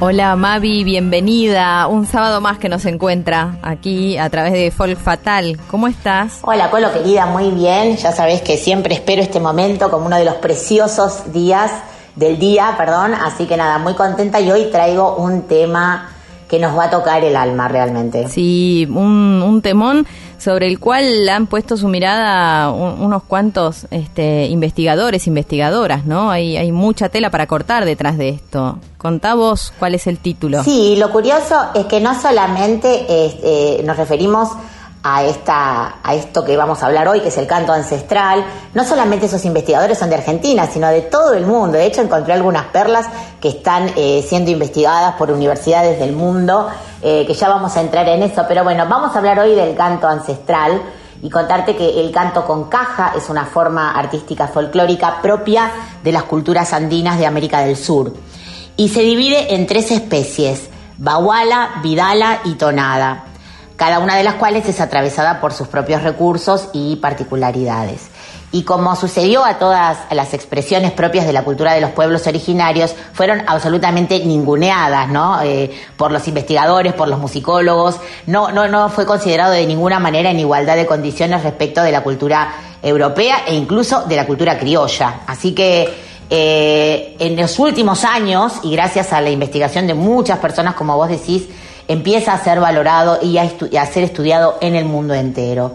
Hola Mavi, bienvenida. Un sábado más que nos encuentra aquí a través de Folk Fatal. ¿Cómo estás? Hola Colo querida, muy bien. Ya sabés que siempre espero este momento como uno de los preciosos días del día, perdón. Así que nada, muy contenta y hoy traigo un tema que nos va a tocar el alma realmente. Sí, un, un temón sobre el cual han puesto su mirada un- unos cuantos este, investigadores, investigadoras, ¿no? Hay, hay mucha tela para cortar detrás de esto. Contá vos cuál es el título. Sí, lo curioso es que no solamente eh, nos referimos a esta a esto que vamos a hablar hoy, que es el canto ancestral. No solamente esos investigadores son de Argentina, sino de todo el mundo. De hecho, encontré algunas perlas que están eh, siendo investigadas por universidades del mundo, eh, que ya vamos a entrar en eso. Pero bueno, vamos a hablar hoy del canto ancestral y contarte que el canto con caja es una forma artística folclórica propia de las culturas andinas de América del Sur y se divide en tres especies, baguala, vidala y tonada, cada una de las cuales es atravesada por sus propios recursos y particularidades. Y como sucedió a todas las expresiones propias de la cultura de los pueblos originarios, fueron absolutamente ninguneadas, ¿no? Eh, por los investigadores, por los musicólogos. No, no, no fue considerado de ninguna manera en igualdad de condiciones respecto de la cultura europea e incluso de la cultura criolla. Así que eh, en los últimos años, y gracias a la investigación de muchas personas, como vos decís, empieza a ser valorado y a, ser estudiado en el mundo entero.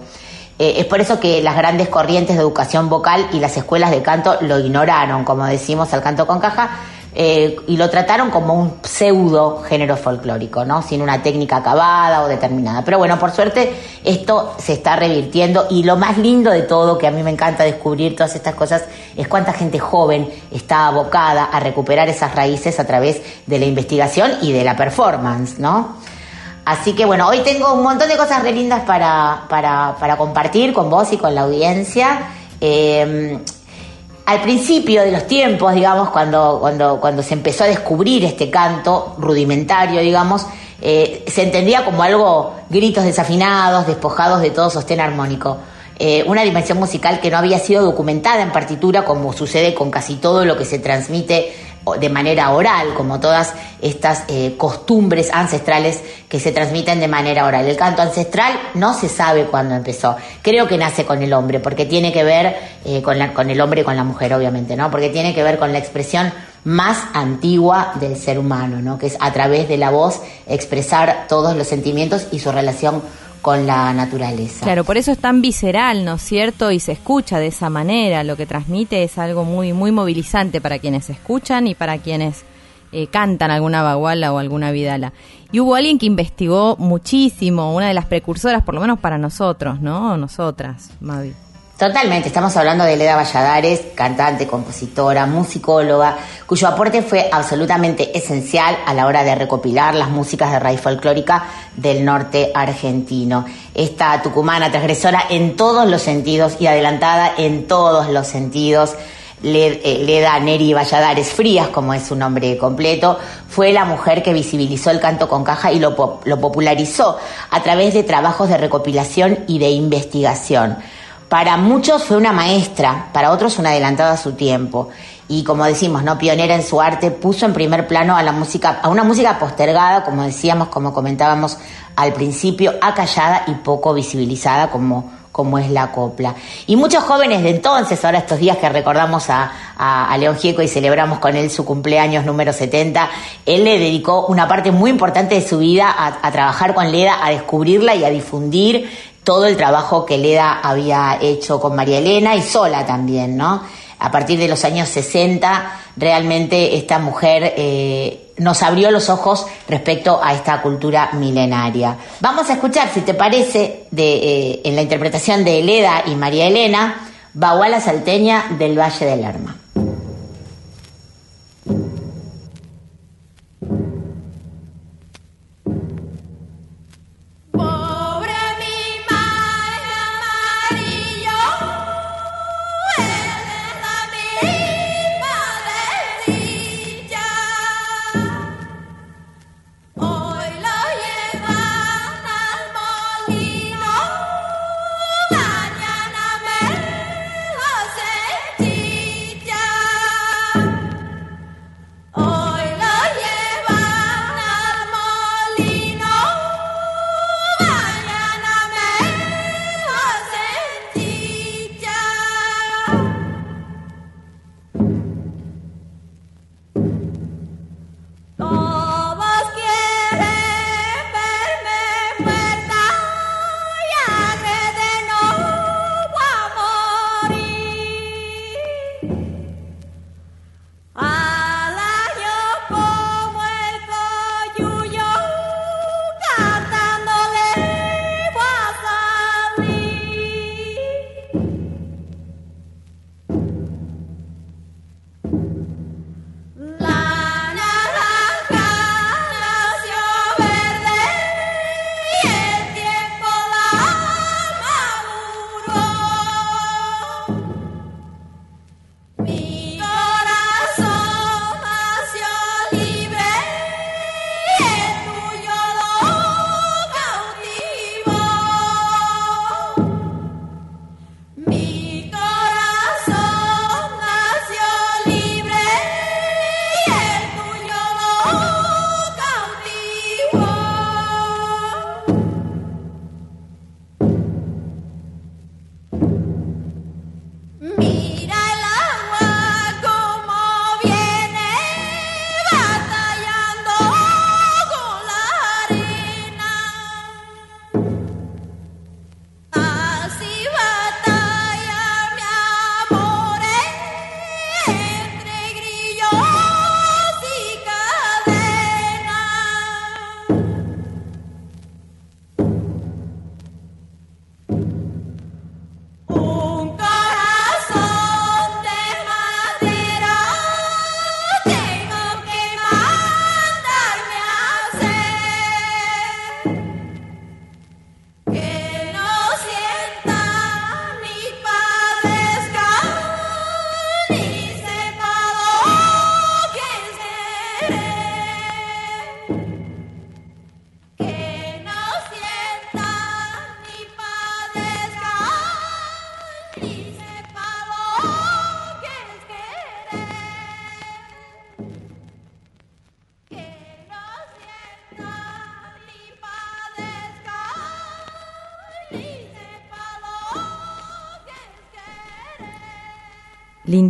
Eh, es por eso que las grandes corrientes de educación vocal y las escuelas de canto lo ignoraron, como decimos, al canto con caja, eh, y lo trataron como un pseudo género folclórico, ¿no? Sin una técnica acabada o determinada. Pero bueno, por suerte esto se está revirtiendo y lo más lindo de todo, que a mí me encanta descubrir todas estas cosas, es cuánta gente joven está abocada a recuperar esas raíces a través de la investigación y de la performance, ¿no? Así que bueno, hoy tengo un montón de cosas re lindas para, para, para compartir con vos y con la audiencia. Eh, al principio de los tiempos, digamos, cuando, cuando, cuando se empezó a descubrir este canto rudimentario, digamos, eh, se entendía como algo gritos desafinados, despojados de todo sostén armónico. Eh, una dimensión musical que no había sido documentada en partitura, como sucede con casi todo lo que se transmite de manera oral, como todas estas eh, costumbres ancestrales que se transmiten de manera oral. El canto ancestral no se sabe cuándo empezó. Creo que nace con el hombre, porque tiene que ver eh, con, la- con el hombre y con la mujer, obviamente, ¿no? Porque tiene que ver con la expresión más antigua del ser humano, ¿no? Que es a través de la voz expresar todos los sentimientos y su relación con la naturaleza. Claro, por eso es tan visceral, ¿no es cierto? Y se escucha de esa manera. Lo que transmite es algo muy, muy movilizante para quienes escuchan y para quienes eh, cantan alguna baguala o alguna vidala. Y hubo alguien que investigó muchísimo, una de las precursoras, por lo menos para nosotros, ¿no? Nosotras, Mavi. Totalmente, estamos hablando de Leda Valladares, cantante, compositora, musicóloga, cuyo aporte fue absolutamente esencial a la hora de recopilar las músicas de raíz folclórica del norte argentino. Esta tucumana transgresora en todos los sentidos y adelantada en todos los sentidos, eh, Leda Neri Valladares Frías, como es su nombre completo, fue la mujer que visibilizó el canto con caja y lo, lo popularizó a través de trabajos de recopilación y de investigación. Para muchos fue una maestra, para otros una adelantada a su tiempo. Y como decimos, no pionera en su arte, puso en primer plano a la música, a una música postergada, como decíamos, como comentábamos al principio, acallada y poco visibilizada como, como es la copla. Y muchos jóvenes de entonces, ahora estos días que recordamos a, a, León Gieco y celebramos con él su cumpleaños número 70, él le dedicó una parte muy importante de su vida a, a trabajar con Leda, a descubrirla y a difundir todo el trabajo que Leda había hecho con María Elena y sola también, ¿no? A partir de los años 60, realmente esta mujer eh, nos abrió los ojos respecto a esta cultura milenaria. Vamos a escuchar, si te parece, de, eh, en la interpretación de Leda y María Elena, Baguala Salteña del Valle del Lerma.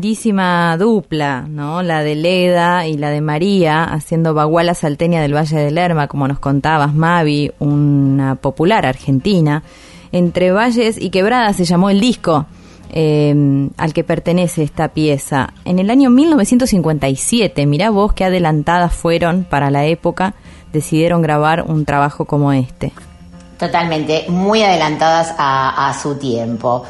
Lindísima dupla, ¿no? La de Leda y la de María, haciendo Baguala Salteña del Valle del Lerma, como nos contabas, Mavi, una popular argentina. Entre valles y quebradas se llamó el disco eh, al que pertenece esta pieza. En el año 1957, mirá vos qué adelantadas fueron para la época, decidieron grabar un trabajo como este. Totalmente, muy adelantadas a su tiempo.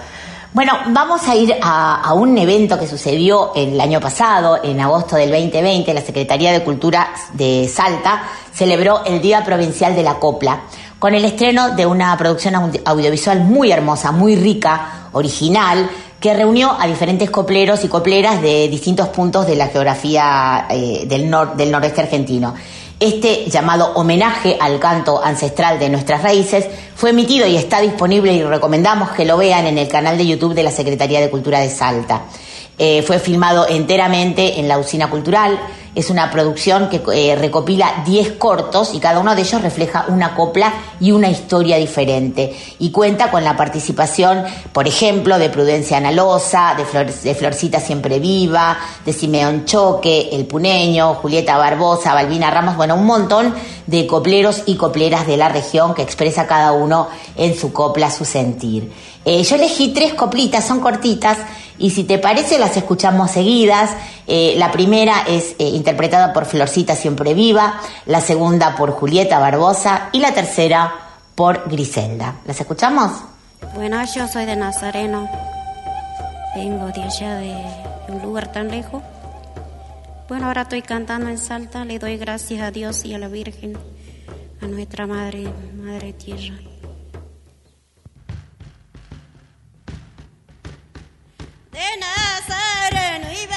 Bueno, vamos a ir a, un evento que sucedió el año pasado, en agosto del 2020. La Secretaría de Cultura de Salta celebró el Día Provincial de la Copla, con el estreno de una producción audi- audiovisual muy hermosa, muy rica, original, que reunió a diferentes copleros y copleras de distintos puntos de la geografía eh, del, del noroeste argentino. Este llamado homenaje al canto ancestral de nuestras raíces fue emitido y está disponible y recomendamos que lo vean en el canal de YouTube de la Secretaría de Cultura de Salta. Eh, fue filmado enteramente en la Usina Cultural. Es una producción que eh, recopila 10 cortos y cada uno de ellos refleja una copla y una historia diferente. Y cuenta con la participación, por ejemplo, de Prudencia Analosa, de, Flor- de Florcita Siempre Viva, de Simeón Choque, El Puneño, Julieta Barbosa, Balbina Ramos, bueno, un montón de copleros y copleras de la región que expresa cada uno en su copla su sentir. Eh, yo elegí tres coplitas, son cortitas, y si te parece las escuchamos seguidas. Eh, la primera es eh, interpretada por Florcita Siempre Viva, la segunda por Julieta Barbosa y la tercera por Griselda. ¿Las escuchamos? Bueno, yo soy de Nazareno. Vengo de allá de un lugar tan lejos. Bueno, ahora estoy cantando en Salta. Le doy gracias a Dios y a la Virgen, a nuestra Madre, Madre Tierra. De Nazareno y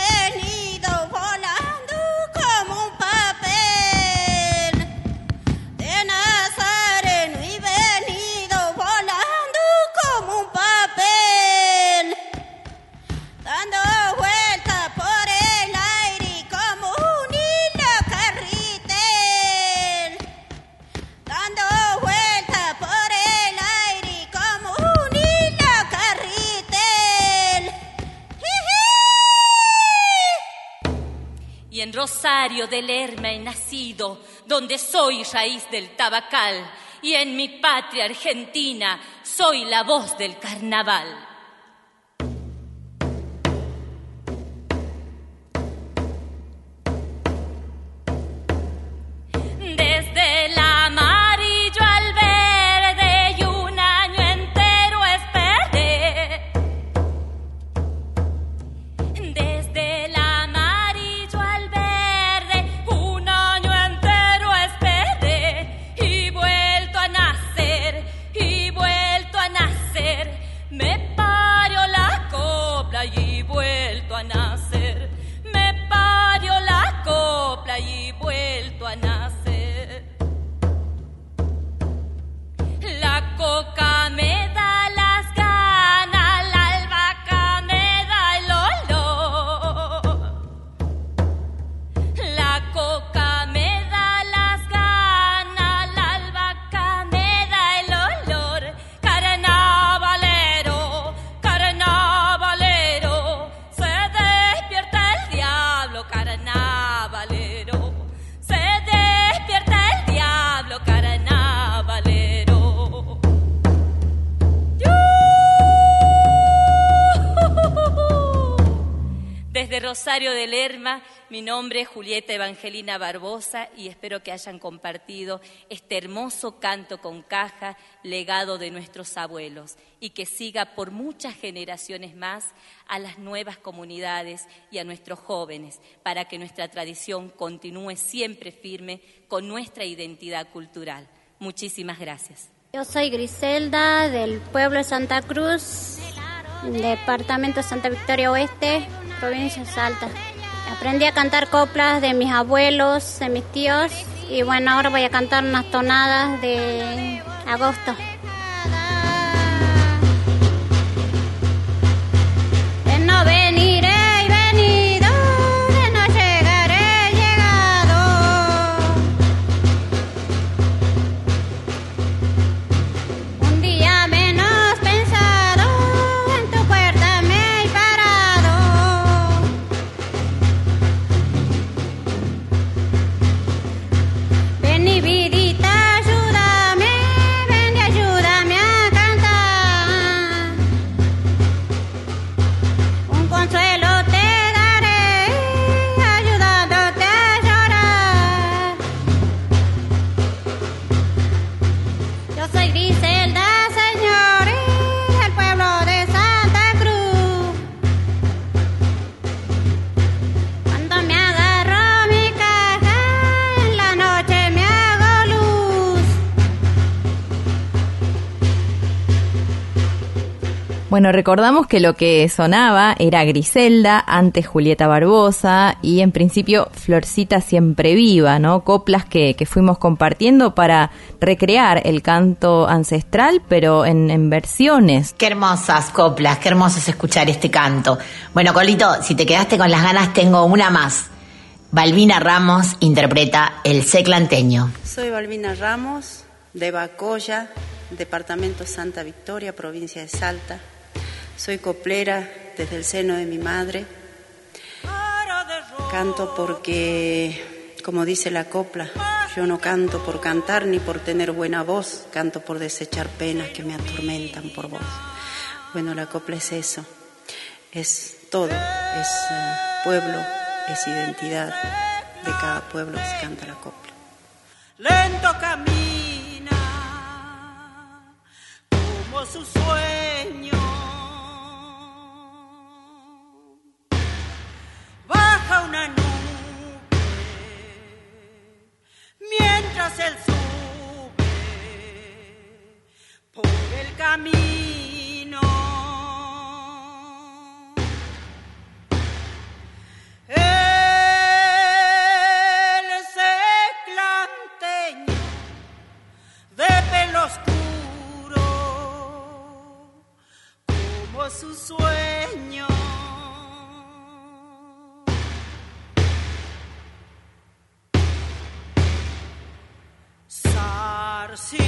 Y en Rosario del Lerma he nacido, donde soy raíz del tabacal, y en mi patria argentina soy la voz del carnaval. Rosario de Lerma, mi nombre es Julieta Evangelina Barbosa y espero que hayan compartido este hermoso canto con caja, legado de nuestros abuelos, y que siga por muchas generaciones más a las nuevas comunidades y a nuestros jóvenes, para que nuestra tradición continúe siempre firme con nuestra identidad cultural. Muchísimas gracias. Yo soy Griselda del pueblo de Santa Cruz, departamento de Santa Victoria Oeste, provincia de Salta. Aprendí a cantar coplas de mis abuelos, de mis tíos y bueno, ahora voy a cantar unas tonadas de agosto. Bueno, recordamos que lo que sonaba era Griselda, antes Julieta Barbosa y en principio Florcita Siempre Viva, ¿no? Coplas que, que fuimos compartiendo para recrear el canto ancestral, pero en, en versiones. Qué hermosas coplas, qué hermoso es escuchar este canto. Bueno, Colito, si te quedaste con las ganas, tengo una más. Balbina Ramos interpreta El Seclanteño. Soy Balbina Ramos, de Bacoya, departamento Santa Victoria, provincia de Salta. Soy coplera desde el seno de mi madre. Canto porque, como dice la copla, yo no canto por cantar ni por tener buena voz, canto por desechar penas que me atormentan por vos. Bueno, la copla es eso, es todo, es eh, pueblo, es identidad de cada pueblo se canta la copla. lento camina como su sueño. Baja una nube mientras él sube por el camino. Él seclanteño de pelo oscuro como su sueño. Zarcillos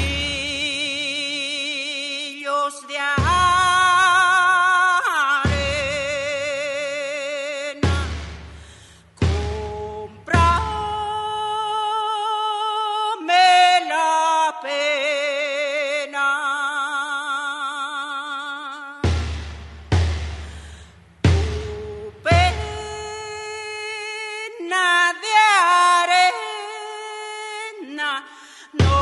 de arena Comprame la pena. Tu pena de arena no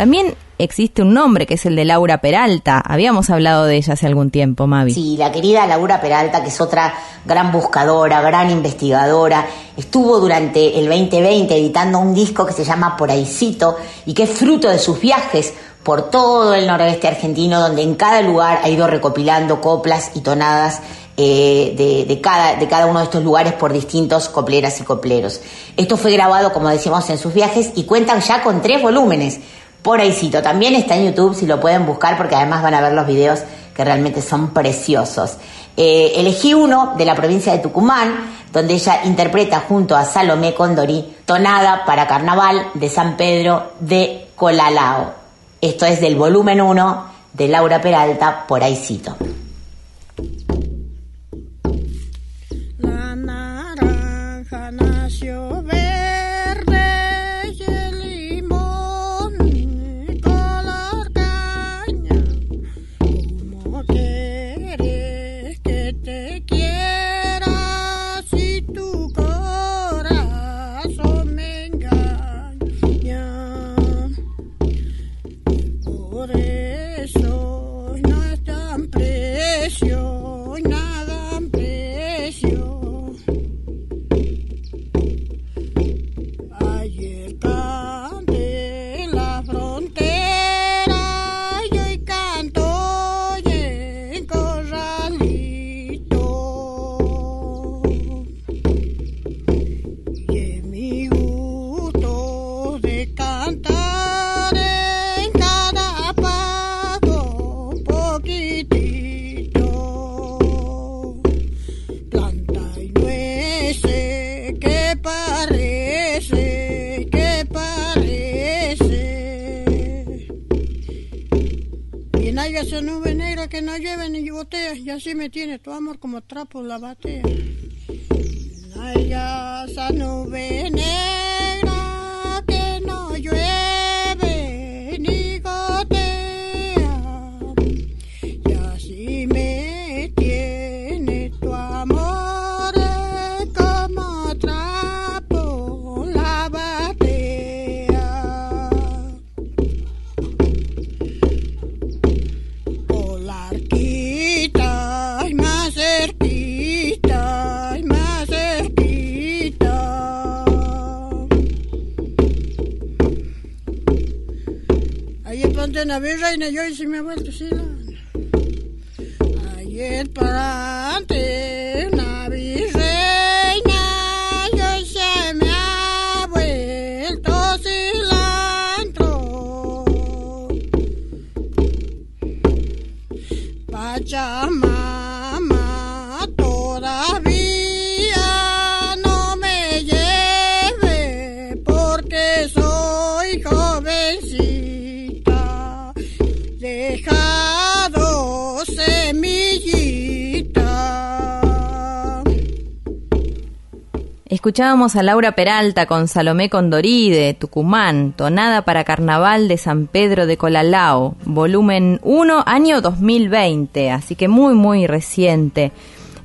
También existe un nombre que es el de Laura Peralta. Habíamos hablado de ella hace algún tiempo, Mavi. Sí, la querida Laura Peralta, que es otra gran buscadora, gran investigadora, estuvo durante el 2020 editando un disco que se llama Por Ahícito y que es fruto de sus viajes por todo el noroeste argentino, donde en cada lugar ha ido recopilando coplas y tonadas eh, de, cada, de cada uno de estos lugares por distintos copleras y copleros. Esto fue grabado, como decimos, en sus viajes y cuentan ya con tres volúmenes. Por ahícito, también está en YouTube si lo pueden buscar porque además van a ver los videos que realmente son preciosos. Eh, elegí uno de la provincia de Tucumán, donde ella interpreta junto a Salomé Condorí Tonada para Carnaval de San Pedro de Colalao. Esto es del volumen 1 de Laura Peralta, por ahícito. La naranja nació lleve ni gotea, y así me tiene tu amor como trapo la batea. No haya Una virreina yo ha vuelto silana. Ayer para antes Escuchábamos a Laura Peralta con Salomé Condorí de Tucumán, tonada para Carnaval de San Pedro de Colalao, volumen 1, año 2020, así que muy, muy reciente.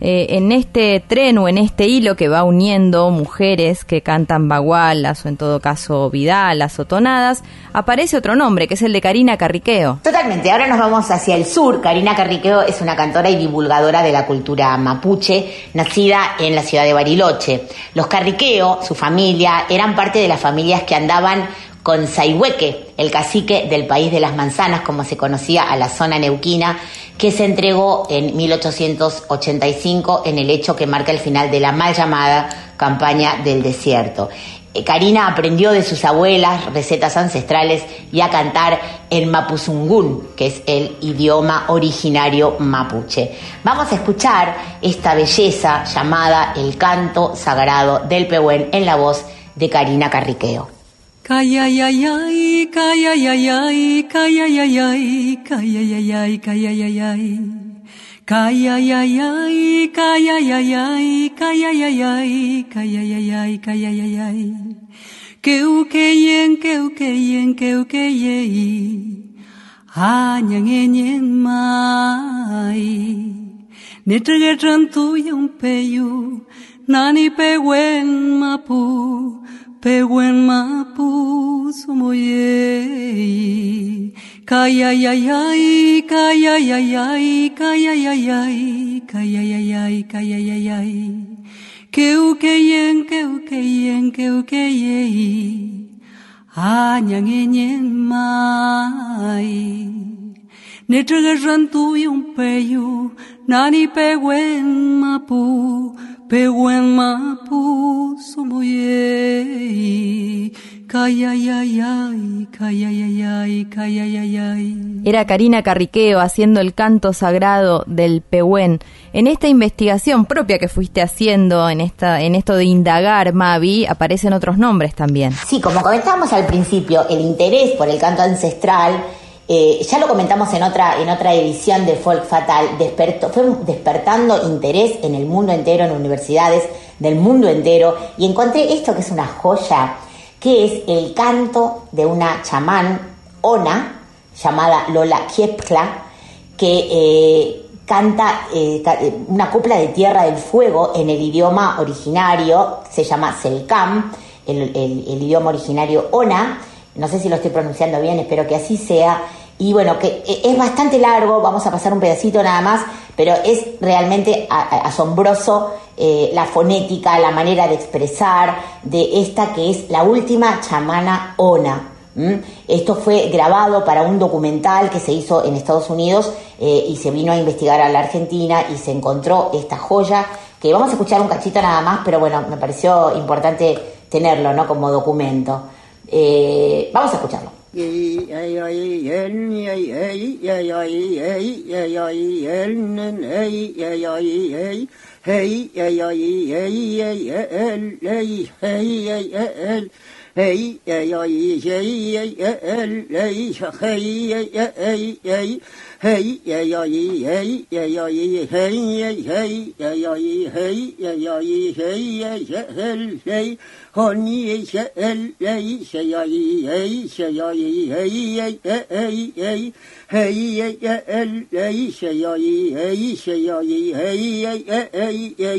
Eh, en este tren o en este hilo que va uniendo mujeres que cantan bagualas o en todo caso vidalas o tonadas, aparece otro nombre que es el de Karina Carriqueo. Totalmente, ahora nos vamos hacia el sur. Karina Carriqueo es una cantora y divulgadora de la cultura mapuche, nacida en la ciudad de Bariloche. Los Carriqueo, su familia, eran parte de las familias que andaban con Saihueque, el cacique del país de las manzanas, como se conocía a la zona neuquina, que se entregó en 1885 en el hecho que marca el final de la mal llamada campaña del desierto. Eh, Karina aprendió de sus abuelas recetas ancestrales y a cantar el mapuzungún, que es el idioma originario mapuche. Vamos a escuchar esta belleza llamada el canto sagrado del Pehuen en la voz de Karina Carriqueo. Kayayayay, kayayayay, kayayayay, kayayayay, kayayayay. Kayayayay, kayayayay, kayayayay, kayayayay, kayayayay. Keukeyen, keukeyen, keukeyei. Añangeñen mai. Netrgetran tuyampeyu, nani peguen mapu pego en Mapuzo moyei, cayayayay, cayayayay, cayayayay, cayayayay, cayayayay, keukeyen, keukeyen, keukeyei, añangeñen mai. ne Netragarran tuyo un peyu nani pego en Mapuzo, peguen mapu. Era Karina Carriqueo haciendo el canto sagrado del Pehuen. En esta investigación propia que fuiste haciendo, en, esta, en esto de indagar, Mavi, aparecen otros nombres también. Sí, como comentábamos al principio, el interés por el canto ancestral, eh, ya lo comentamos en otra, en otra edición de Folk Fatal, despertó, fue despertando interés en el mundo entero, en universidades del mundo entero, y encontré esto que es una joya, que es el canto de una chamán ona llamada Lola Kiepla, que eh, canta eh, eh, una copla de Tierra del Fuego en el idioma originario, se llama Selkam, el, el- el idioma originario ona, no sé si lo estoy pronunciando bien, espero que así sea, y bueno, que eh, es bastante largo, vamos a pasar un pedacito nada más, pero es realmente asombroso eh, la fonética, la manera de expresar de esta que es la última chamana ona. Esto fue grabado para un documental que se hizo en Estados Unidos eh, y se vino a investigar a la Argentina y se encontró esta joya que vamos a escuchar un cachito nada más, pero bueno, me pareció importante tenerlo ¿no? como documento. Eh, vamos a escucharlo. Hey ya ya yi hey ya ya yi hey ya hey ya ya yi hey ya ya yi hey ya ya hel hey hani ya el hey ya ya yi hey ya ya yi hey ya ya hey hey hey ya ya el hey ya ya yi hey ya ya yi hey ya ya hey ya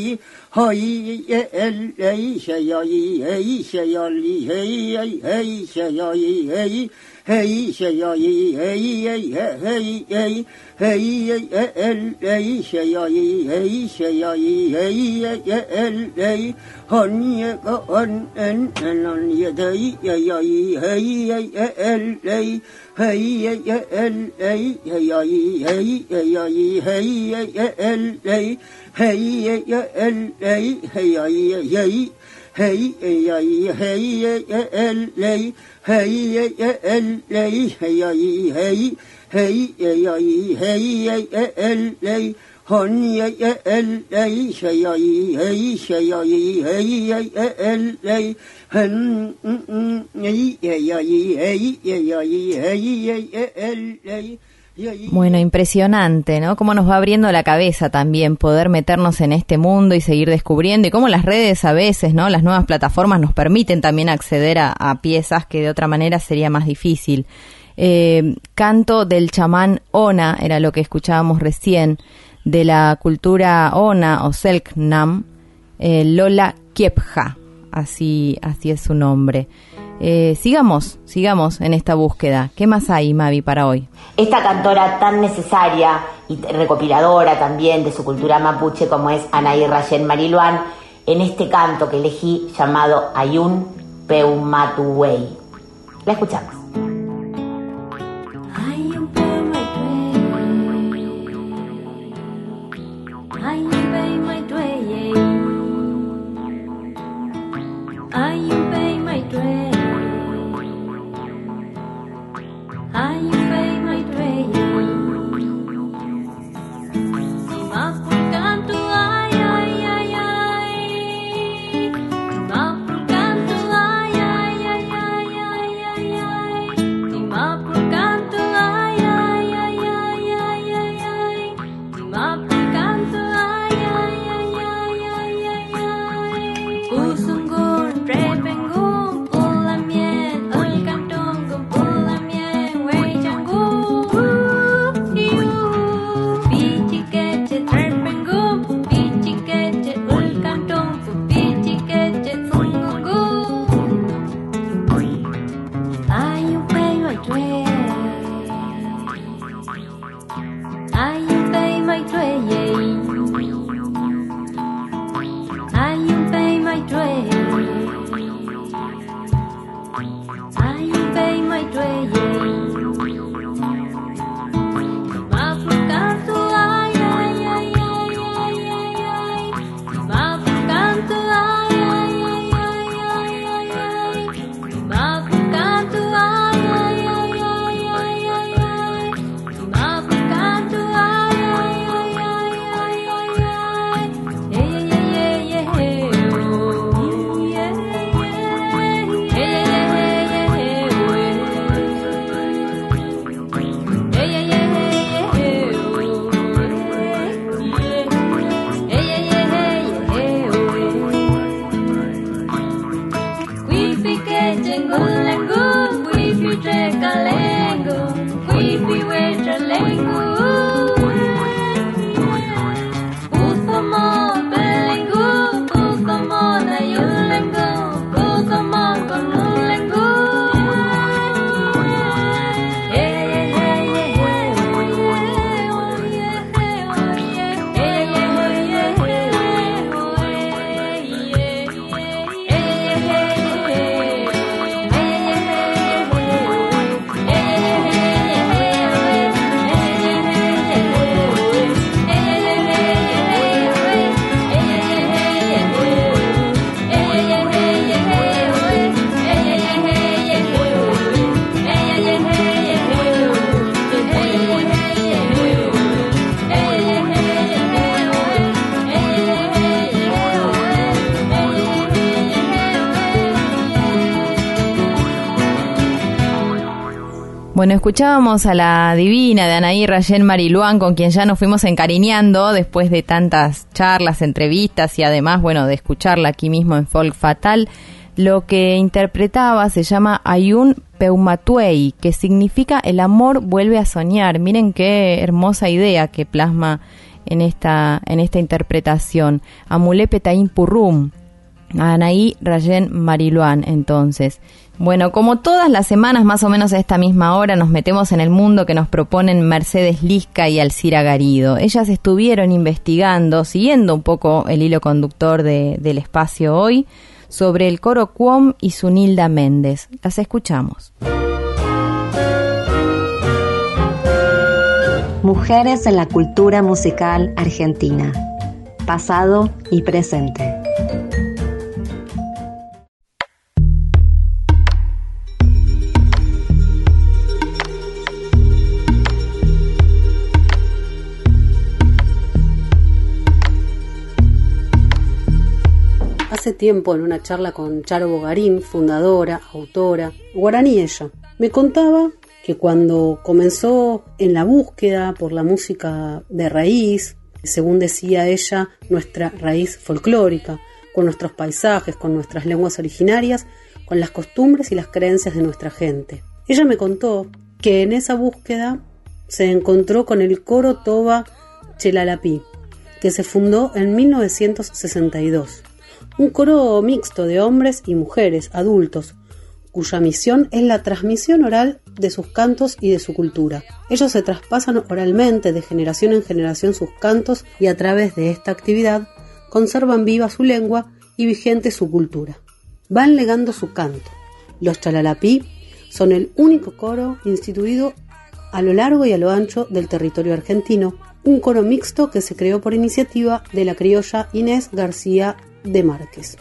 hay ya el hey ya ya yi hey ya ya yi hey ya hey ya ya yi hey hey şey ya yi hey hey hey hey hey hey el hey şey ya yi hey şey ya yi hey hey el hey haniye ka an en enan yedey ya ya hey hey el hey hey hey el hey hey ya yi hey hey ya yi hey hey el hey hey hey el hey hey ya yi hey hey ya hey hey el hey hey el ley hey hey hey hey hey el ley honey el ley hey hey hey hey el ley hen hey hey hey hey el ley Bueno, impresionante, ¿no? Cómo nos va abriendo la cabeza también poder meternos en este mundo y seguir descubriendo y cómo las redes a veces, ¿no? Las nuevas plataformas nos permiten también acceder a, piezas que de otra manera sería más difícil. Eh, canto del chamán Ona era lo que escuchábamos recién de la cultura Ona o Selknam, eh, Lola Kiepja, así, así es su nombre. Eh, sigamos, sigamos en esta búsqueda. ¿Qué más hay, Mavi, para hoy? Esta cantora tan necesaria y recopiladora también de su cultura mapuche como es Anaí Rayen Mariluán, en este canto que elegí llamado Ayun Peumatuwei. La escuchamos. Bueno, escuchábamos a la divina de Anaí Rayén Mariluán, con quien ya nos fuimos encariñando después de tantas charlas, entrevistas y además, bueno, de escucharla aquí mismo en Folk Fatal. Lo que interpretaba se llama Ayun Peumatuei, que significa el amor vuelve a soñar. Miren qué hermosa idea que plasma en esta, en esta interpretación. Amule Petaín Purrum, Anaí Rayen Mariluán, entonces. Bueno, como todas las semanas, más o menos a esta misma hora, nos metemos en el mundo que nos proponen Mercedes Lisca y Alcira Garido. Ellas estuvieron investigando, siguiendo un poco el hilo conductor de- del espacio hoy, sobre el coro Cuom y Sunilda Méndez. Las escuchamos. Mujeres en la cultura musical argentina. Pasado y presente. Hace tiempo, en una charla con Charo Bogarín, fundadora, autora, guaraní ella, me contaba que cuando comenzó en la búsqueda por la música de raíz, según decía ella, nuestra raíz folclórica, con nuestros paisajes, con nuestras lenguas originarias, con las costumbres y las creencias de nuestra gente. Ella me contó que en esa búsqueda se encontró con el coro Toba Chelalapí, que se fundó en 1962 un coro mixto de hombres y mujeres adultos, cuya misión es la transmisión oral de sus cantos y de su cultura. Ellos se traspasan oralmente de generación en generación sus cantos y a través de esta actividad conservan viva su lengua y vigente su cultura. Van legando su canto. Los chalalapí son el único coro instituido a lo largo y a lo ancho del territorio argentino, un coro mixto que se creó por iniciativa de la criolla Inés García de Márquez.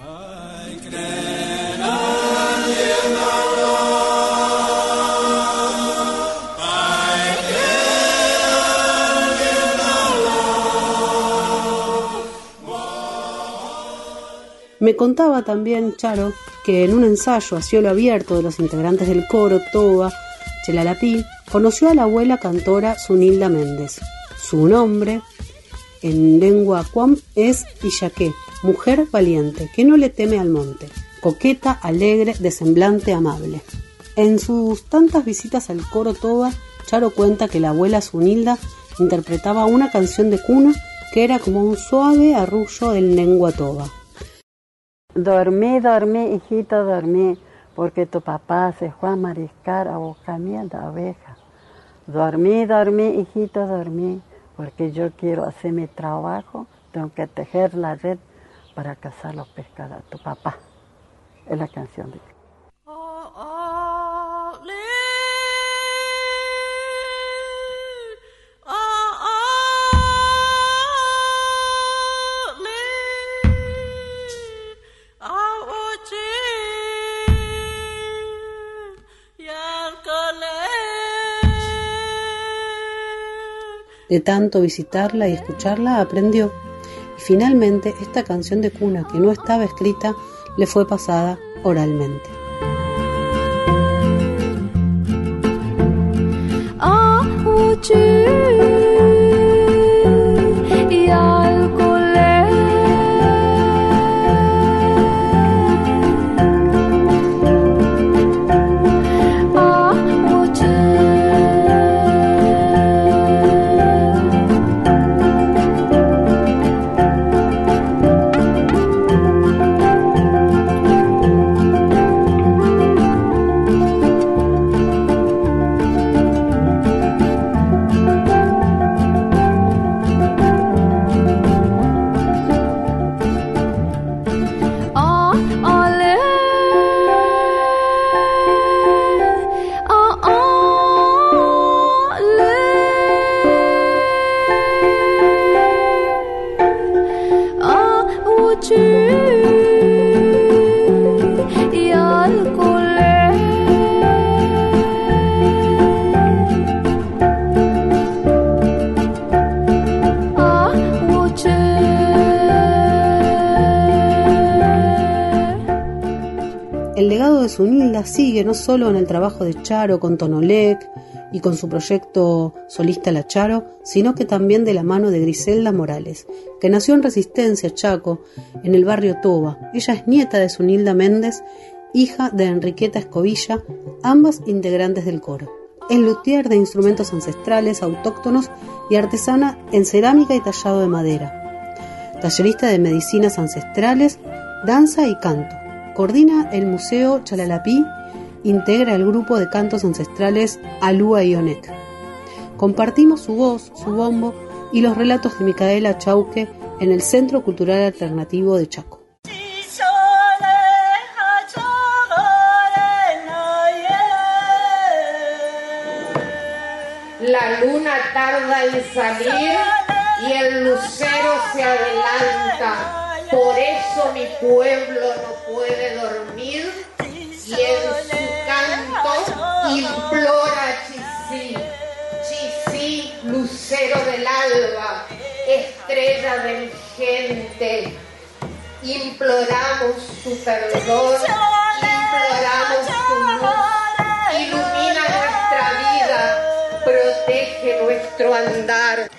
Me contaba también Charo que en un ensayo a cielo abierto de los integrantes del coro Toba, Chelalapí, conoció a la abuela cantora Sunilda Méndez. Su nombre en lengua cuam es Illaqué, mujer valiente, que no le teme al monte, coqueta, alegre, de semblante amable. En sus tantas visitas al coro Toba, Charo cuenta que la abuela Sunilda interpretaba una canción de cuna que era como un suave arrullo en lengua toba. Dormí, dormí, hijito, dormí, porque tu papá se fue a mariscar a Bocamía de abeja. Dormí, dormí, hijito, dormí, porque yo quiero hacer mi trabajo, tengo que tejer la red para cazar los pescados. Tu papá. Es la canción de De tanto visitarla y escucharla, aprendió. Finalmente, esta canción de cuna que no estaba escrita le fue pasada oralmente. De Zunilda sigue no solo en el trabajo de Charo con Tonolec y con su proyecto solista La Charo, sino que también de la mano de Griselda Morales, que nació en Resistencia, Chaco, en el barrio Toba. Ella es nieta de Zunilda Méndez, hija de Enriqueta Escobilla, ambas integrantes del coro. Es luthier de instrumentos ancestrales, autóctonos y artesana en cerámica y tallado de madera tallerista de medicinas ancestrales, danza y canto. Coordina el Museo Chalalapí, integra el grupo de cantos ancestrales Alúa y Onec. Compartimos su voz, su bombo y los relatos de Micaela Chauque en el Centro Cultural Alternativo de Chaco. La luna tarda en salir y el lucero se adelanta. Por eso mi pueblo no puede dormir y en su canto implora Chisí. Chisí, lucero del alba, estrella de mi gente. Imploramos tu perdón, imploramos tu luz. Ilumina nuestra vida, protege nuestro andar.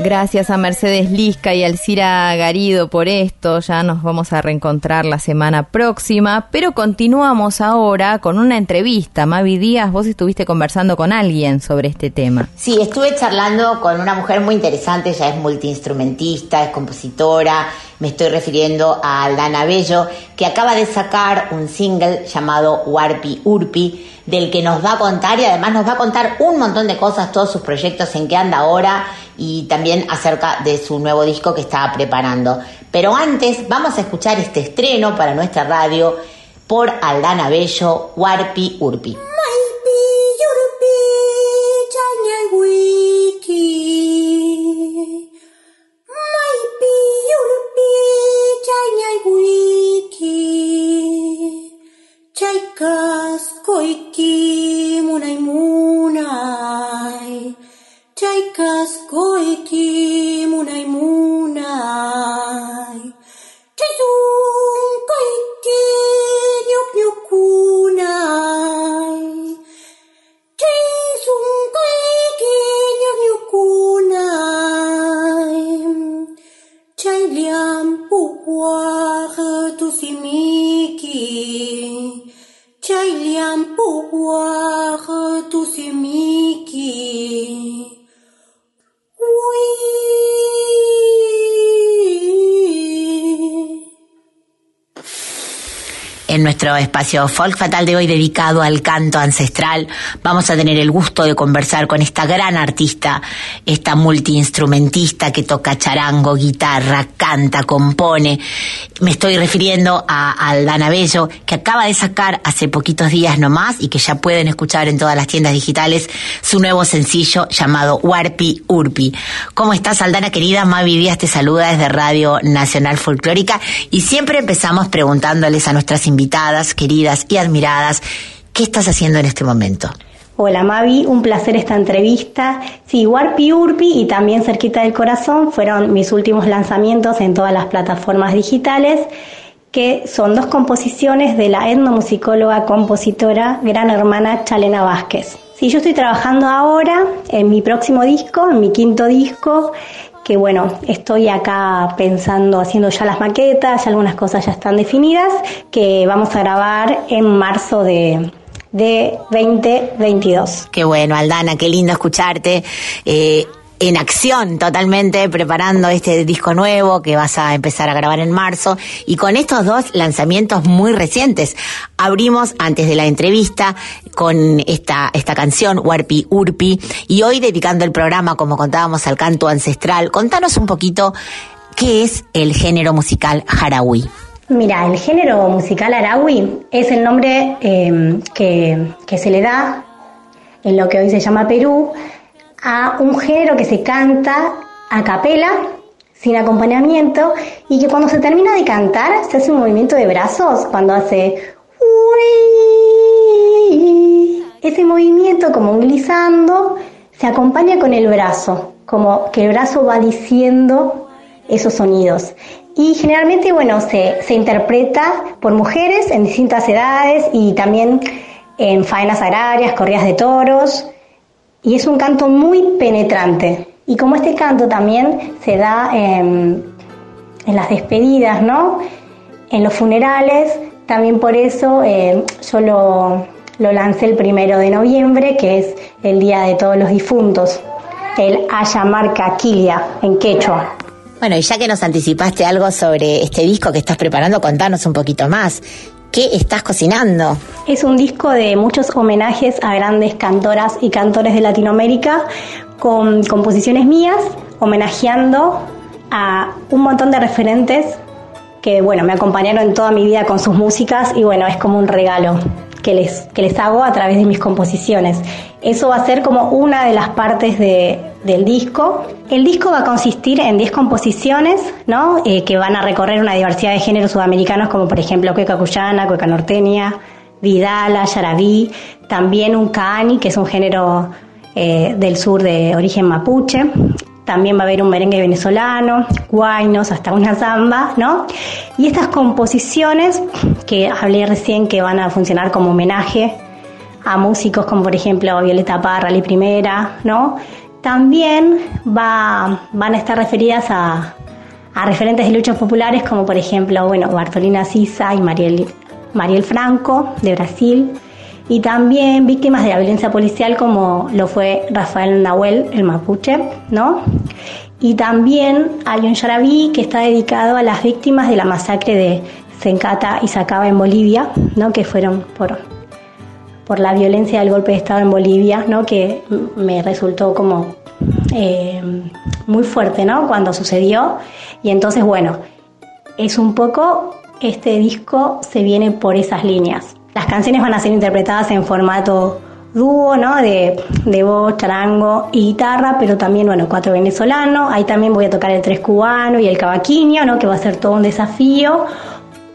Gracias a Mercedes Lisca y Alcira Garido por esto. Ya nos vamos a reencontrar la semana próxima. Pero continuamos ahora con una entrevista. Mavi Díaz, vos estuviste conversando con alguien sobre este tema. Sí, estuve charlando con una mujer muy interesante, ella es multiinstrumentista, es compositora, me estoy refiriendo a Aldana Bello, que acaba de sacar un single llamado Warpi Urpi, del que nos va a contar y además nos va a contar un montón de cosas, todos sus proyectos, en qué anda ahora y también acerca de su nuevo disco que está preparando. Pero antes vamos a escuchar este estreno para nuestra radio por Aldana Bello, Warpi Urpi. Chaikasco iki munai munai. Chaikasco iki munai munai. Chaizunko iki nyuk nyukunai. Chaizunko iki nyuk nyukunai. Chailiam pupuahe tu simii. J'ai li un beau boire euh, tous ces micis. Oui. En nuestro espacio Folk Fatal de hoy dedicado al canto ancestral, vamos a tener el gusto de conversar con esta gran artista, esta multiinstrumentista que toca charango, guitarra, canta, compone. Me estoy refiriendo a Aldana Bello, que acaba de sacar hace poquitos días nomás y que ya pueden escuchar en todas las tiendas digitales su nuevo sencillo llamado Warpi Urpi. ¿Cómo estás, Aldana querida? Mavi Díaz te saluda desde Radio Nacional Folclórica y siempre empezamos preguntándoles a nuestras invitadas, queridas y admiradas, ¿qué estás haciendo en este momento? Hola Mavi, un placer esta entrevista. Sí, Warpi Urpi y también Cerquita del Corazón fueron mis últimos lanzamientos en todas las plataformas digitales, que son dos composiciones de la etnomusicóloga compositora gran hermana Chalena Vázquez. Sí, yo estoy trabajando ahora en mi próximo disco, en mi quinto disco, que bueno, estoy acá pensando, haciendo ya las maquetas, ya algunas cosas ya están definidas, que vamos a grabar en marzo de, de 2022. Qué bueno, Aldana, qué lindo escucharte. Eh, en acción totalmente preparando este disco nuevo que vas a empezar a grabar en marzo y con estos dos lanzamientos muy recientes. Abrimos antes de la entrevista con esta, esta canción, Warpi Urpi, y hoy dedicando el programa, como contábamos, al canto ancestral. Contanos un poquito qué es el género musical jarawi. Mira, el género musical arawi es el nombre eh, que, que se le da en lo que hoy se llama Perú a un género que se canta a capela, sin acompañamiento, y que cuando se termina de cantar se hace un movimiento de brazos, cuando hace Ese movimiento, como un glissando, se acompaña con el brazo, como que el brazo va diciendo esos sonidos. Y generalmente, bueno, se, se interpreta por mujeres en distintas edades y también en faenas agrarias, corridas de toros. Y es un canto muy penetrante. Y como este canto también se da en, en las despedidas, ¿no? En los funerales, también por eso eh, yo lo, lo lancé el primero de noviembre, que es el Día de Todos los Difuntos, el Ayamarca Quilia, en quechua. Bueno, y ya que nos anticipaste algo sobre este disco que estás preparando, contanos un poquito más. ¿Qué estás cocinando? Es un disco de muchos homenajes a grandes cantoras y cantores de Latinoamérica con composiciones mías, homenajeando a un montón de referentes que, bueno, me acompañaron en toda mi vida con sus músicas y, bueno, es como un regalo que les, que les hago a través de mis composiciones. Eso va a ser como una de las partes de, del disco. El disco va a consistir en 10 composiciones, ¿no? Eh, que van a recorrer una diversidad de géneros sudamericanos, como por ejemplo cueca cuyana, cueca norteña, vidala, yarabí, también un caani, que es un género eh, del sur de origen mapuche. También va a haber un merengue venezolano, guainos, hasta una zamba, ¿no? Y estas composiciones que hablé recién que van a funcionar como homenaje a músicos como por ejemplo Violeta Parra, y Primera, ¿no? También va, van a estar referidas a, a referentes de luchas populares como por ejemplo, bueno, Bartolina Sisa y Mariel, Mariel Franco de Brasil y también víctimas de la violencia policial como lo fue Rafael Nahuel, el mapuche, ¿no? Y también hay un yarabí que está dedicado a las víctimas de la masacre de Sencata y Sacaba en Bolivia, ¿no? Que fueron por, por la violencia del golpe de Estado en Bolivia, ¿no? Que me resultó como eh, muy fuerte, ¿no? Cuando sucedió. Y entonces, bueno, es un poco, este disco se viene por esas líneas. Las canciones van a ser interpretadas en formato dúo, ¿no? De, de voz, charango y guitarra, pero también, bueno, cuatro venezolanos. Ahí también voy a tocar el tres cubano y el cavaquinho, ¿no? Que va a ser todo un desafío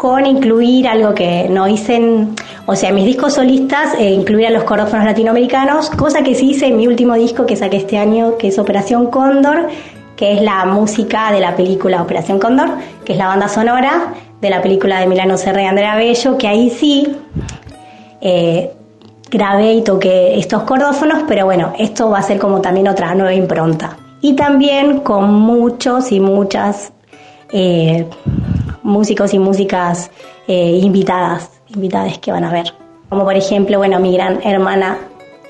con incluir algo que no hice en, o sea, mis discos solistas, eh, incluir a los cordófonos latinoamericanos, cosa que sí hice en mi último disco que saqué este año, que es Operación Cóndor, que es la música de la película Operación Cóndor, que es la banda sonora de la película de Milano Serra y Andrea Bello, que ahí sí eh, grabé y toqué estos cordófonos, pero bueno, esto va a ser como también otra nueva impronta. Y también con muchos y muchas eh, músicos y músicas eh, invitadas, invitadas que van a ver. Como por ejemplo, bueno, mi gran hermana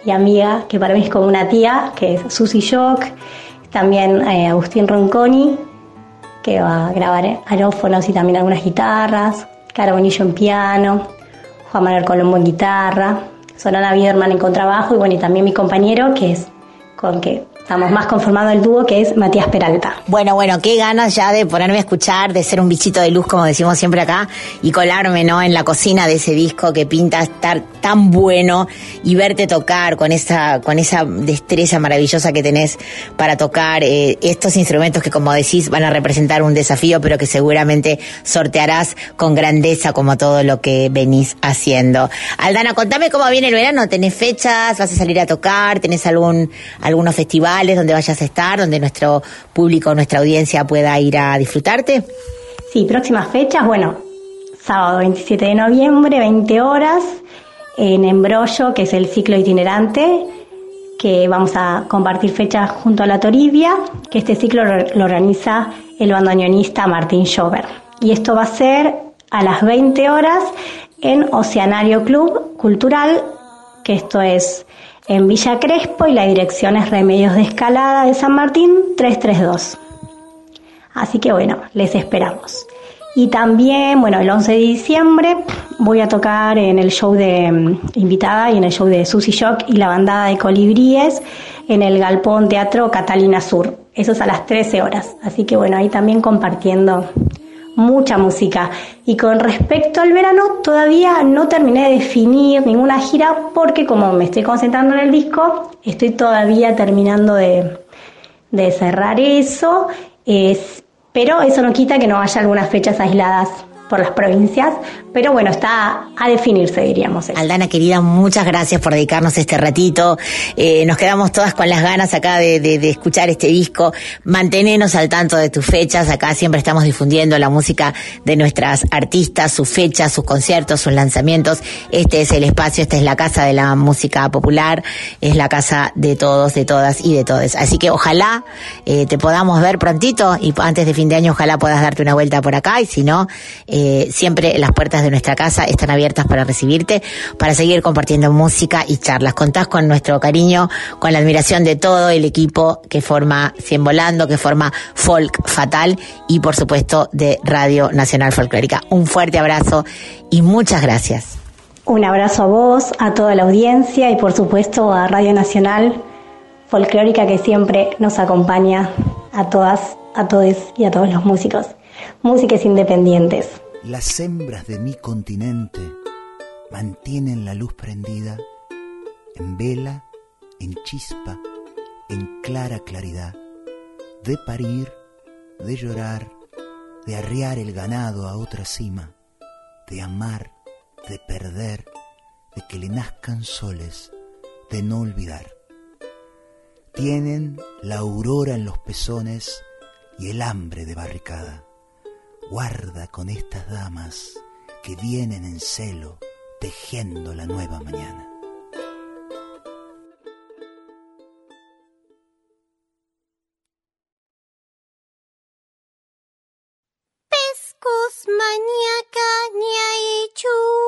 y amiga, que para mí es como una tía, que es Susi Shock, también eh, Agustín Ronconi, que va a grabar aerófonos y también algunas guitarras, Caro Bonillo en piano, Juan Manuel Colombo en guitarra, Sorana Biederman en contrabajo y bueno, y también mi compañero que es con que estamos más conformado el dúo que es Matías Peralta. Bueno, bueno, qué ganas ya de ponerme a escuchar, de ser un bichito de luz, como decimos siempre acá, y colarme, ¿no? En la cocina de ese disco que pinta estar tan bueno y verte tocar con esa, con esa destreza maravillosa que tenés para tocar eh, estos instrumentos que, como decís, van a representar un desafío, pero que seguramente sortearás con grandeza como todo lo que venís haciendo. Aldana, contame cómo viene el verano. ¿Tenés fechas? ¿Vas a salir a tocar? ¿Tenés algún, algunos festivales donde vayas a estar, donde nuestro público, nuestra audiencia pueda ir a disfrutarte? Sí, próximas fechas, bueno, sábado 27 de noviembre, 20 horas, en Embrollo, que es el ciclo itinerante, que vamos a compartir fechas junto a la Toribia, que este ciclo lo lo organiza el bandoneonista Martín Schober. Y esto va a ser a las 20 horas en Oceanario Club Cultural, que esto es en Villa Crespo y la dirección es Remedios de Escalada de San Martín 332. Así que bueno, les esperamos. Y también, bueno, el 11 de diciembre voy a tocar en el show de mm, invitada y en el show de Susy Shock y la bandada de colibríes en el Galpón Teatro Catalina Sur. Eso es a las 13 horas. Así que bueno, ahí también compartiendo mucha música. Y con respecto al verano, todavía no terminé de definir ninguna gira porque como me estoy concentrando en el disco, estoy todavía terminando de, de cerrar eso. Es, pero eso no quita que no haya algunas fechas aisladas por las provincias, pero bueno, está a definirse, diríamos. Aldana querida, muchas gracias por dedicarnos este ratito. Eh, nos quedamos todas con las ganas acá de escuchar este disco. Mantenenos al tanto de tus fechas. Acá siempre estamos difundiendo la música de nuestras artistas, sus fechas, sus conciertos, sus lanzamientos. Este es el espacio, esta es la casa de la música popular, es la casa de todos, de todas y de todos. Así que ojalá eh, te podamos ver prontito y antes de fin de año ojalá puedas darte una vuelta por acá y si no, eh, siempre las puertas de nuestra casa están abiertas para recibirte, para seguir compartiendo música y charlas. Contás con nuestro cariño, con la admiración de todo el equipo que forma Cien Volando, que forma Folk Fatal y por supuesto de Radio Nacional Folclórica. Un fuerte abrazo y muchas gracias. Un abrazo a vos, a toda la audiencia y por supuesto a Radio Nacional Folclórica que siempre nos acompaña a todas, a todos y a todos los músicos. Músicas independientes. Las hembras de mi continente mantienen la luz prendida en vela, en chispa, en clara claridad, de parir, de llorar, de arriar el ganado a otra cima, de amar, de perder, de que le nazcan soles, de no olvidar. Tienen la aurora en los pezones y el hambre de barricada. Guarda con estas damas que vienen en celo tejiendo la nueva mañana. Pescos maniaca nyaichuy.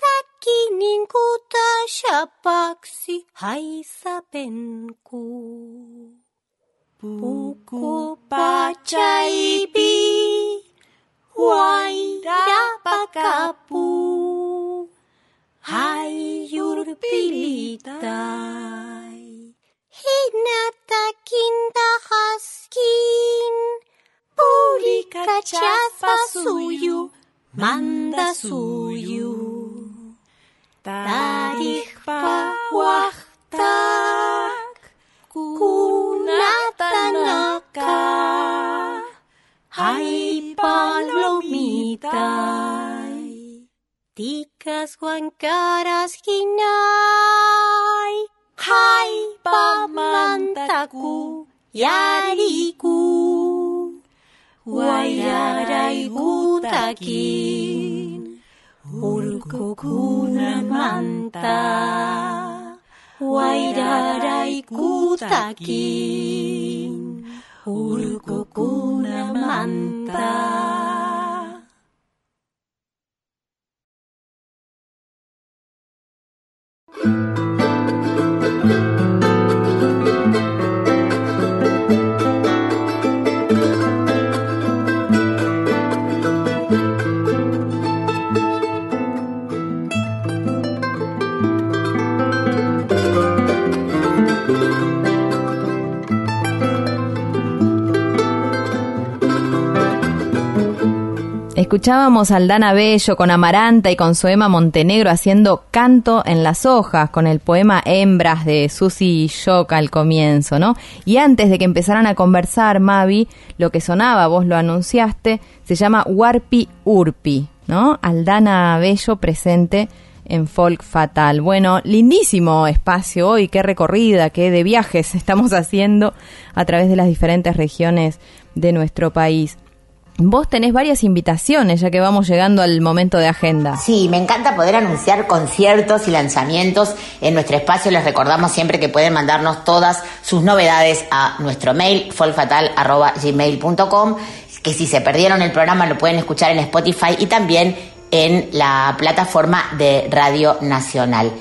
Takinin kuta shapaksi haisapenku. Puku pachaipi. Huay rapakapu. Hayurpilitai. Hinata kinta haskin. Puri kachaspa suyu. Manda suyu. Tarikh pa wahtak. Kunatanaka. Hay palomitai. Tikas huancaras hinay. Hay pamantaku. Yariku. Guayaray gutakin. Urkukuna manta. Guairara ikutakin, urko kuna mantan. Escuchábamos a Aldana Bello con Amaranta y con Soema Montenegro haciendo Canto en las hojas con el poema Hembras de Susi Shock al comienzo, ¿no? Y antes de que empezaran a conversar, Mavi, lo que sonaba, vos lo anunciaste, se llama Warpi Urpi, ¿no? Aldana Bello presente en Folk Fatal. Bueno, lindísimo espacio hoy, qué recorrida, qué de viajes estamos haciendo a través de las diferentes regiones de nuestro país. Vos tenés varias invitaciones, ya que vamos llegando al momento de agenda. Sí, me encanta poder anunciar conciertos y lanzamientos en nuestro espacio. Les recordamos siempre que pueden mandarnos todas sus novedades a nuestro mail, folfatal.gmail.com, que si se perdieron el programa lo pueden escuchar en Spotify y también en la plataforma de Radio Nacional.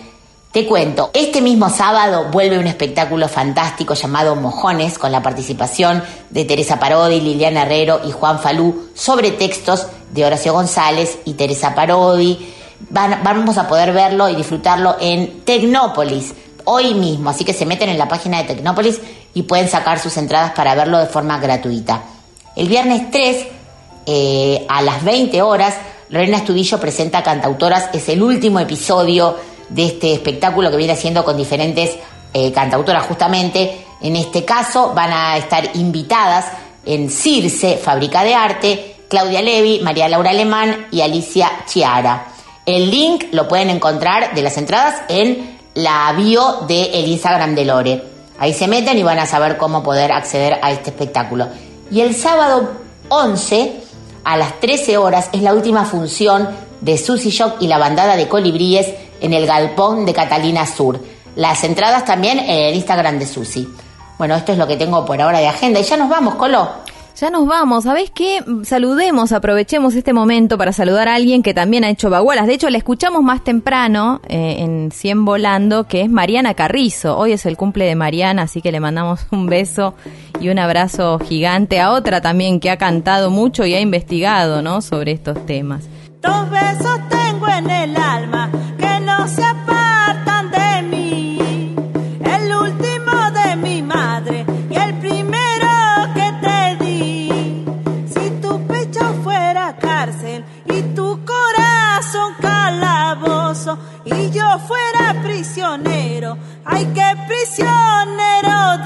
Te cuento, este mismo sábado vuelve un espectáculo fantástico llamado Mojones con la participación de Teresa Parodi, Liliana Herrero y Juan Falú sobre textos de Horacio González y Teresa Parodi. Vamos a poder verlo y disfrutarlo en Tecnópolis hoy mismo, así que se meten en la página de Tecnópolis y pueden sacar sus entradas para verlo de forma gratuita. El viernes 3 eh, a las 20 horas, Lorena Estudillo presenta Cantautoras. Es el último episodio de este espectáculo que viene haciendo con diferentes eh, cantautoras justamente. En este caso van a estar invitadas en Circe, Fábrica de Arte, Claudia Levi, María Laura Alemán y Alicia Chiara. El link lo pueden encontrar de las entradas en la bio del Instagram de Lore. Ahí se meten y van a saber cómo poder acceder a este espectáculo. Y el sábado 11 a las 13 horas es la última función de Susy Shock y la bandada de colibríes en el galpón de Catalina Sur. Las entradas también en el Instagram de Susy. Bueno, esto es lo que tengo por ahora de agenda. Y ya nos vamos, Colo. Ya nos vamos. ¿Sabés qué? Saludemos, aprovechemos este momento para saludar a alguien que también ha hecho bagualas. De hecho, la escuchamos más temprano eh, en 100 Volando, que es Mariana Carrizo. Hoy es el cumple de Mariana, así que le mandamos un beso y un abrazo gigante a otra también que ha cantado mucho y ha investigado, ¿no? Sobre estos temas. Dos besos tengo en el alma no se apartan de mí. El último de mi madre y el primero que te di. Si tu pecho fuera cárcel y tu corazón calabozo y yo fuera prisionero, ay qué prisionero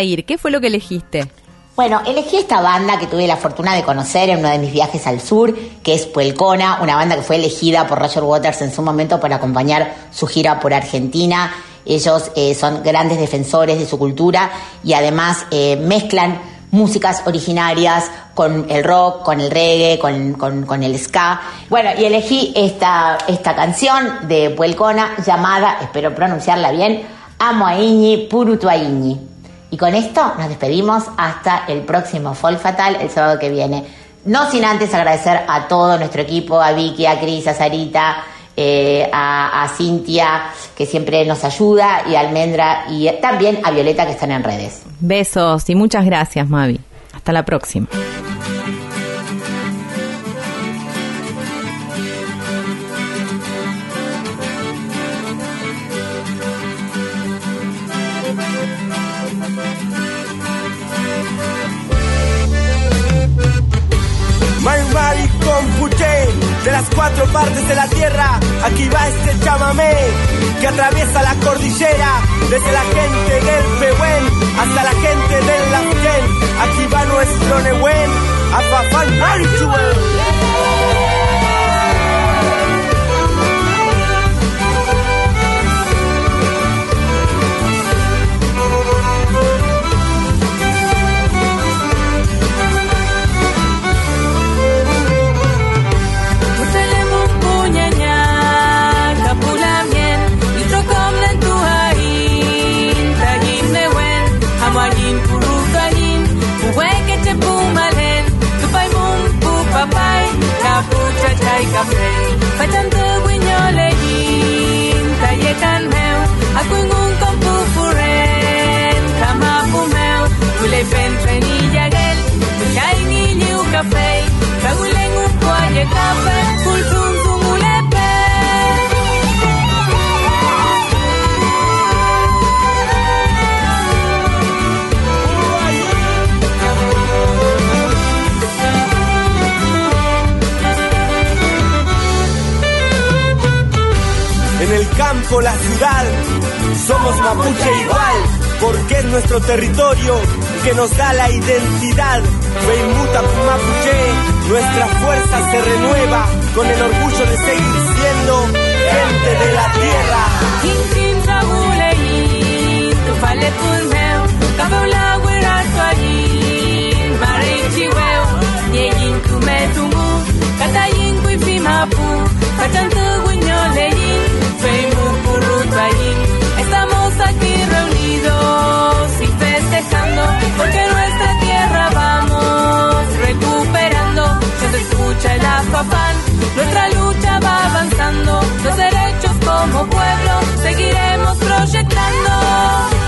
ir? ¿Qué fue lo que elegiste? Bueno, elegí esta banda que tuve la fortuna de conocer en uno de mis viajes al sur, que es Puelcona, una banda que fue elegida por Roger Waters en su momento para acompañar su gira por Argentina. Ellos eh, son grandes defensores de su cultura y además eh, mezclan músicas originarias con el rock, con el reggae, con el ska. Bueno, y elegí esta, esta canción de Puelcona llamada, espero pronunciarla bien, Amo a Iñi, Purutu a Iñi. Y con esto nos despedimos hasta el próximo Folk Fatal el sábado que viene. No sin antes agradecer a todo nuestro equipo, a Vicky, a Cris, a Sarita, eh, a, a Cintia, que siempre nos ayuda, y a Almendra, y también a Violeta, que están en redes. Besos y muchas gracias, Mavi. Hasta la próxima. De las cuatro partes de la tierra, aquí va este chamamé que atraviesa la cordillera, desde la gente del Pehuen hasta la gente del Lafken, aquí va nuestro Nehuen, Afafan Marichuel. i cafè. Faig amb teu guinyol i guinta i can meu, a La ciudad, somos mapuche igual, porque es nuestro territorio que nos da la identidad. Weimuta mapuche, nuestra fuerza se renueva con el orgullo de seguir siendo gente de la tierra mapu. Estamos aquí reunidos y festejando, porque nuestra tierra vamos recuperando. Ya se escucha el afafán, nuestra lucha va avanzando, los derechos como pueblo seguiremos proyectando.